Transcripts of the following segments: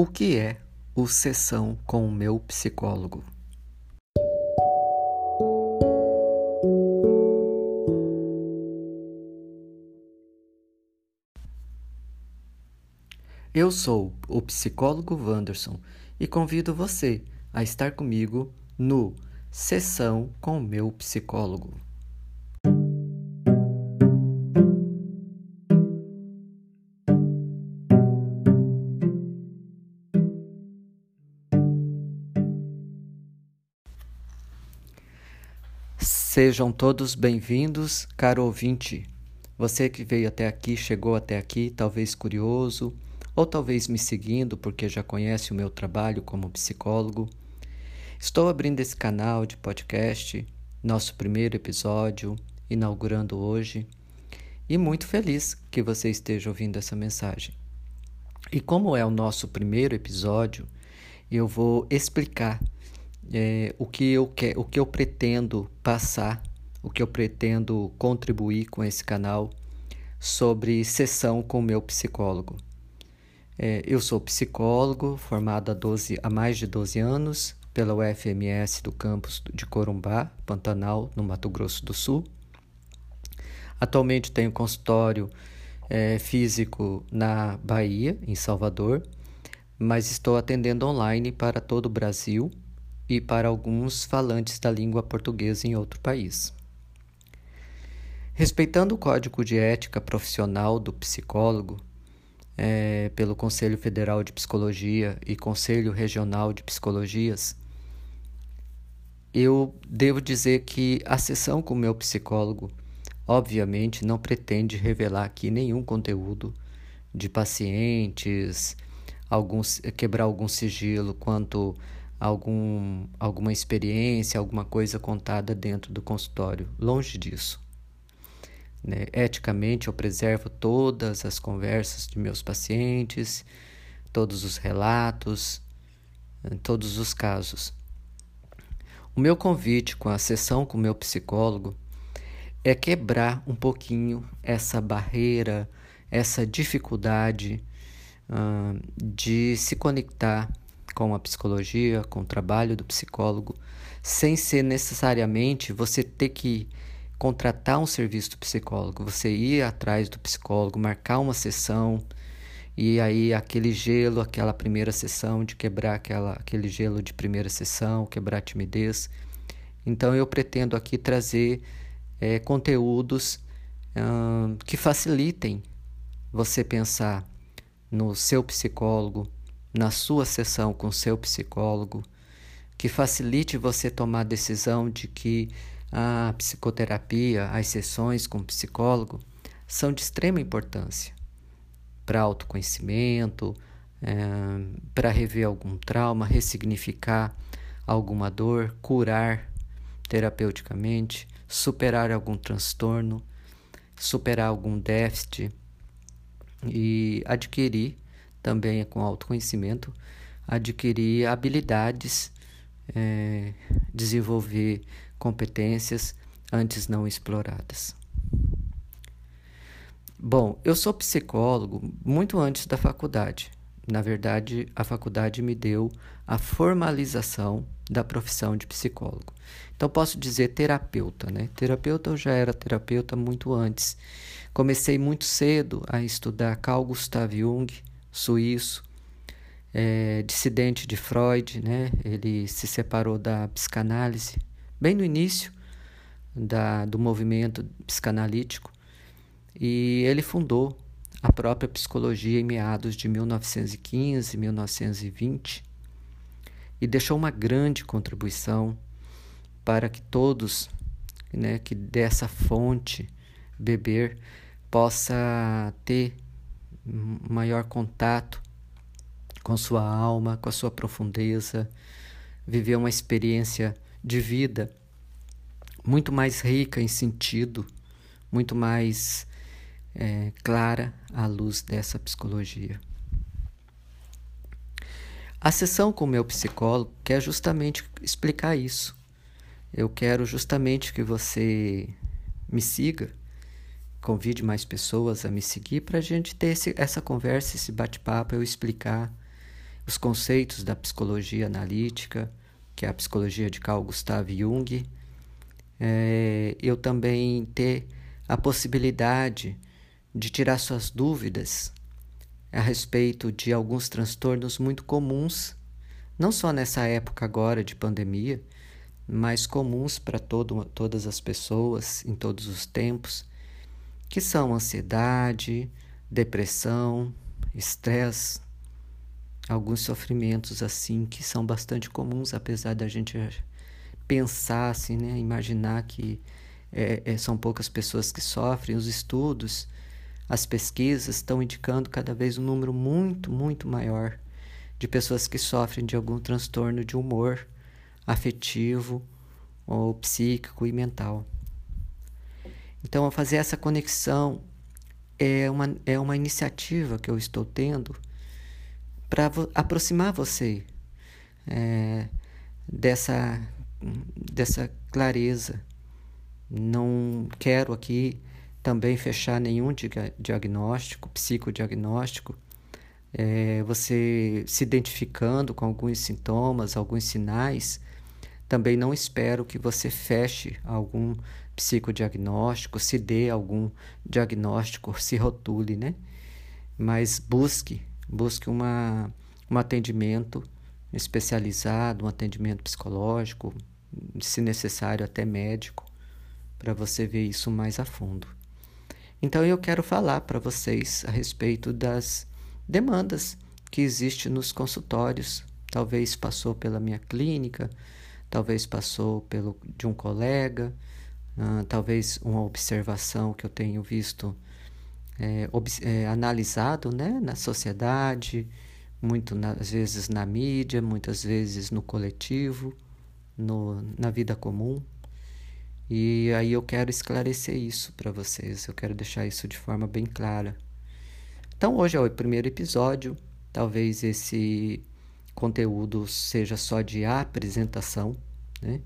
O que é o Sessão com o meu psicólogo? Eu sou o psicólogo Wanderson e convido você a estar comigo no Sessão com o meu psicólogo. Sejam todos bem-vindos, caro ouvinte. Você que veio até aqui, chegou até aqui, talvez curioso, ou talvez me seguindo porque já conhece o meu trabalho como psicólogo. Estou abrindo esse canal de podcast, nosso primeiro episódio, inaugurando hoje, e muito feliz que você esteja ouvindo essa mensagem. E como é o nosso primeiro episódio, eu vou explicar é, o, que eu que, o que eu pretendo passar, o que eu pretendo contribuir com esse canal sobre sessão com o meu psicólogo. É, eu sou psicólogo, formado há, 12, há mais de 12 anos pela UFMS do campus de Corumbá, Pantanal, no Mato Grosso do Sul. Atualmente tenho consultório é, físico na Bahia, em Salvador, mas estou atendendo online para todo o Brasil e para alguns falantes da língua portuguesa em outro país. Respeitando o Código de Ética Profissional do Psicólogo, é, pelo Conselho Federal de Psicologia e Conselho Regional de Psicologias, eu devo dizer que a sessão com o meu psicólogo, obviamente, não pretende revelar aqui nenhum conteúdo de pacientes, alguns, quebrar algum sigilo quanto algum, alguma experiência, alguma coisa contada dentro do consultório. Longe disso. Né? Eticamente, eu preservo todas as conversas de meus pacientes, todos os relatos, todos os casos. O meu convite com a sessão com o meu psicólogo é quebrar um pouquinho essa barreira, essa dificuldade uh, de se conectar com a psicologia, com o trabalho do psicólogo, sem ser necessariamente você ter que contratar um serviço do psicólogo, você ir atrás do psicólogo, marcar uma sessão e aí aquele gelo, aquela primeira sessão de quebrar aquela, aquele gelo de primeira sessão, quebrar a timidez. Então eu pretendo aqui trazer é, conteúdos hum, que facilitem você pensar no seu psicólogo, na sua sessão com seu psicólogo, que facilite você tomar a decisão de que a psicoterapia, as sessões com o psicólogo são de extrema importância para autoconhecimento, é, para rever algum trauma, ressignificar alguma dor, curar terapeuticamente, superar algum transtorno, superar algum déficit e adquirir também é com autoconhecimento, adquirir habilidades, é, desenvolver competências antes não exploradas. Bom, eu sou psicólogo muito antes da faculdade. Na verdade, a faculdade me deu a formalização da profissão de psicólogo. Então, posso dizer terapeuta, né? Terapeuta eu já era terapeuta muito antes. Comecei muito cedo a estudar Carl Gustav Jung, suíço, é, dissidente de Freud, né? Ele se separou da psicanálise bem no início da, do movimento psicanalítico e ele fundou a própria psicologia em meados de 1915, 1920 e deixou uma grande contribuição para que todos, né, que dessa fonte beber possa ter maior contato com sua alma, com a sua profundeza, viver uma experiência de vida muito mais rica em sentido, muito mais é, clara à luz dessa psicologia. A sessão com o meu psicólogo quer justamente explicar isso. Eu quero justamente que você me siga convide mais pessoas a me seguir para a gente ter esse, essa conversa, esse bate-papo, eu explicar os conceitos da psicologia analítica, que é a psicologia de Carl Gustav Jung, é, eu também ter a possibilidade de tirar suas dúvidas a respeito de alguns transtornos muito comuns, não só nessa época agora de pandemia, mas comuns para todas as pessoas em todos os tempos, que são ansiedade, depressão, estresse, alguns sofrimentos assim que são bastante comuns, apesar da gente pensar assim, né, imaginar que é, é, são poucas pessoas que sofrem. Os estudos, as pesquisas estão indicando cada vez um número muito, muito maior de pessoas que sofrem de algum transtorno de humor afetivo ou psíquico e mental. Então, fazer essa conexão é uma, é uma iniciativa que eu estou tendo para aproximar você é, dessa, dessa clareza. Não quero aqui também fechar nenhum diagnóstico, psicodiagnóstico. É, você se identificando com alguns sintomas, alguns sinais, também não espero que você feche algum psicodiagnóstico, se dê algum diagnóstico, se rotule, né? Mas busque, busque uma, um atendimento especializado, um atendimento psicológico, se necessário até médico, para você ver isso mais a fundo. Então eu quero falar para vocês a respeito das demandas que existem nos consultórios. Talvez passou pela minha clínica, talvez passou pelo de um colega, uh, talvez uma observação que eu tenho visto é, é, analisado né, na sociedade, muito às vezes na mídia, muitas vezes no coletivo, no, na vida comum. E aí eu quero esclarecer isso para vocês, eu quero deixar isso de forma bem clara. Então hoje é o primeiro episódio, talvez esse conteúdo seja só de apresentação, né?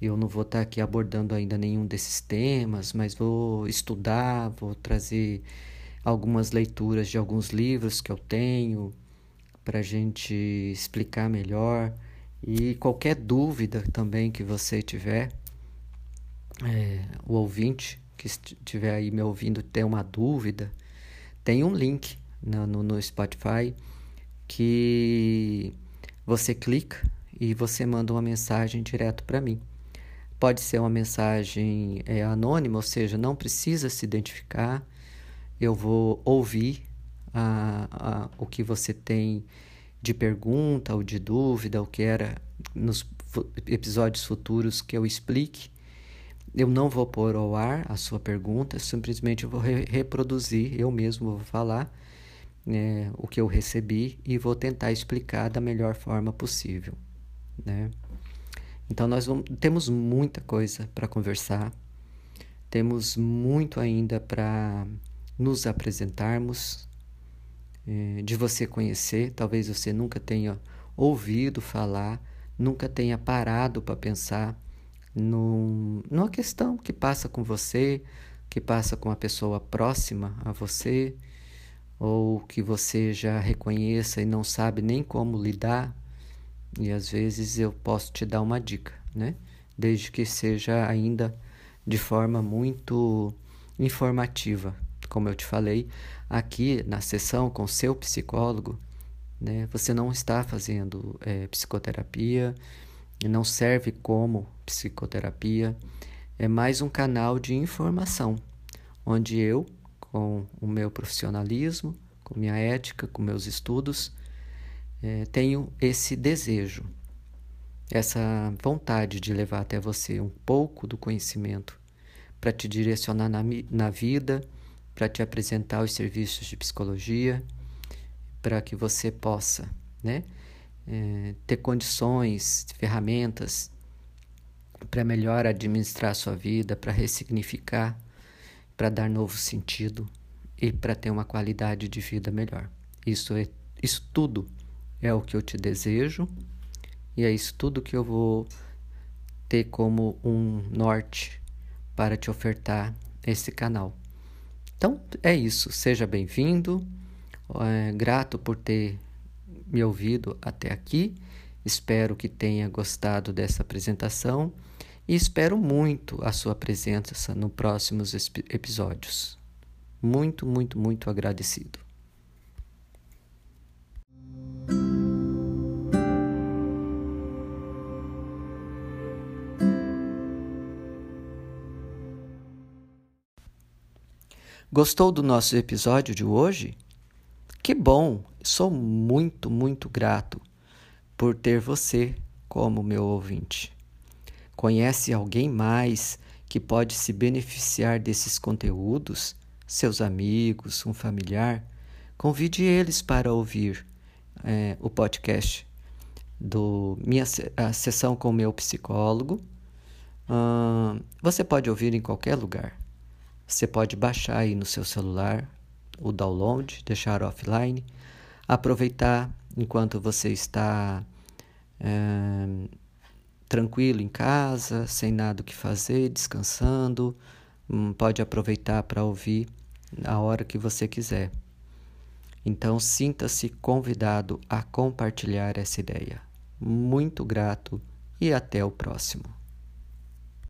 Eu não vou estar aqui abordando ainda nenhum desses temas, mas vou estudar, vou trazer algumas leituras de alguns livros que eu tenho para a gente explicar melhor. E qualquer dúvida também que você tiver, é, o ouvinte que estiver aí me ouvindo ter uma dúvida, tem um link no, no, no Spotify que você clica e você manda uma mensagem direto para mim. Pode ser uma mensagem é, anônima, ou seja, não precisa se identificar. Eu vou ouvir a, a, o que você tem de pergunta ou de dúvida, o que era nos episódios futuros que eu explique. Eu não vou pôr ao ar a sua pergunta, simplesmente eu vou re reproduzir, eu mesmo vou falar né, o que eu recebi e vou tentar explicar da melhor forma possível. Né? Então, nós vamos, temos muita coisa para conversar, temos muito ainda para nos apresentarmos, é, de você conhecer. Talvez você nunca tenha ouvido falar, nunca tenha parado para pensar num, numa questão que passa com você, que passa com a pessoa próxima a você, ou que você já reconheça e não sabe nem como lidar e às vezes eu posso te dar uma dica, né? Desde que seja ainda de forma muito informativa. Como eu te falei, aqui na sessão com seu psicólogo, né, você não está fazendo é, psicoterapia, não serve como psicoterapia, é mais um canal de informação, onde eu, com o meu profissionalismo, com minha ética, com meus estudos, é, tenho esse desejo, essa vontade de levar até você um pouco do conhecimento para te direcionar na, na vida, para te apresentar os serviços de psicologia, para que você possa né, é, ter condições, ferramentas para melhor administrar a sua vida, para ressignificar, para dar novo sentido e para ter uma qualidade de vida melhor. Isso é isso tudo é o que eu te desejo e é isso tudo que eu vou ter como um norte para te ofertar esse canal. Então é isso, seja bem-vindo, é, grato por ter me ouvido até aqui. Espero que tenha gostado dessa apresentação e espero muito a sua presença nos próximos episódios. Muito, muito, muito agradecido. Gostou do nosso episódio de hoje? Que bom! Sou muito, muito grato por ter você como meu ouvinte. Conhece alguém mais que pode se beneficiar desses conteúdos? Seus amigos, um familiar? Convide eles para ouvir é, o podcast do minha a sessão com meu psicólogo. Você pode ouvir em qualquer lugar. Você pode baixar aí no seu celular o download, deixar offline, aproveitar enquanto você está é, tranquilo em casa, sem nada o que fazer, descansando. Hum, pode aproveitar para ouvir a hora que você quiser. Então, sinta-se convidado a compartilhar essa ideia. Muito grato e até o próximo.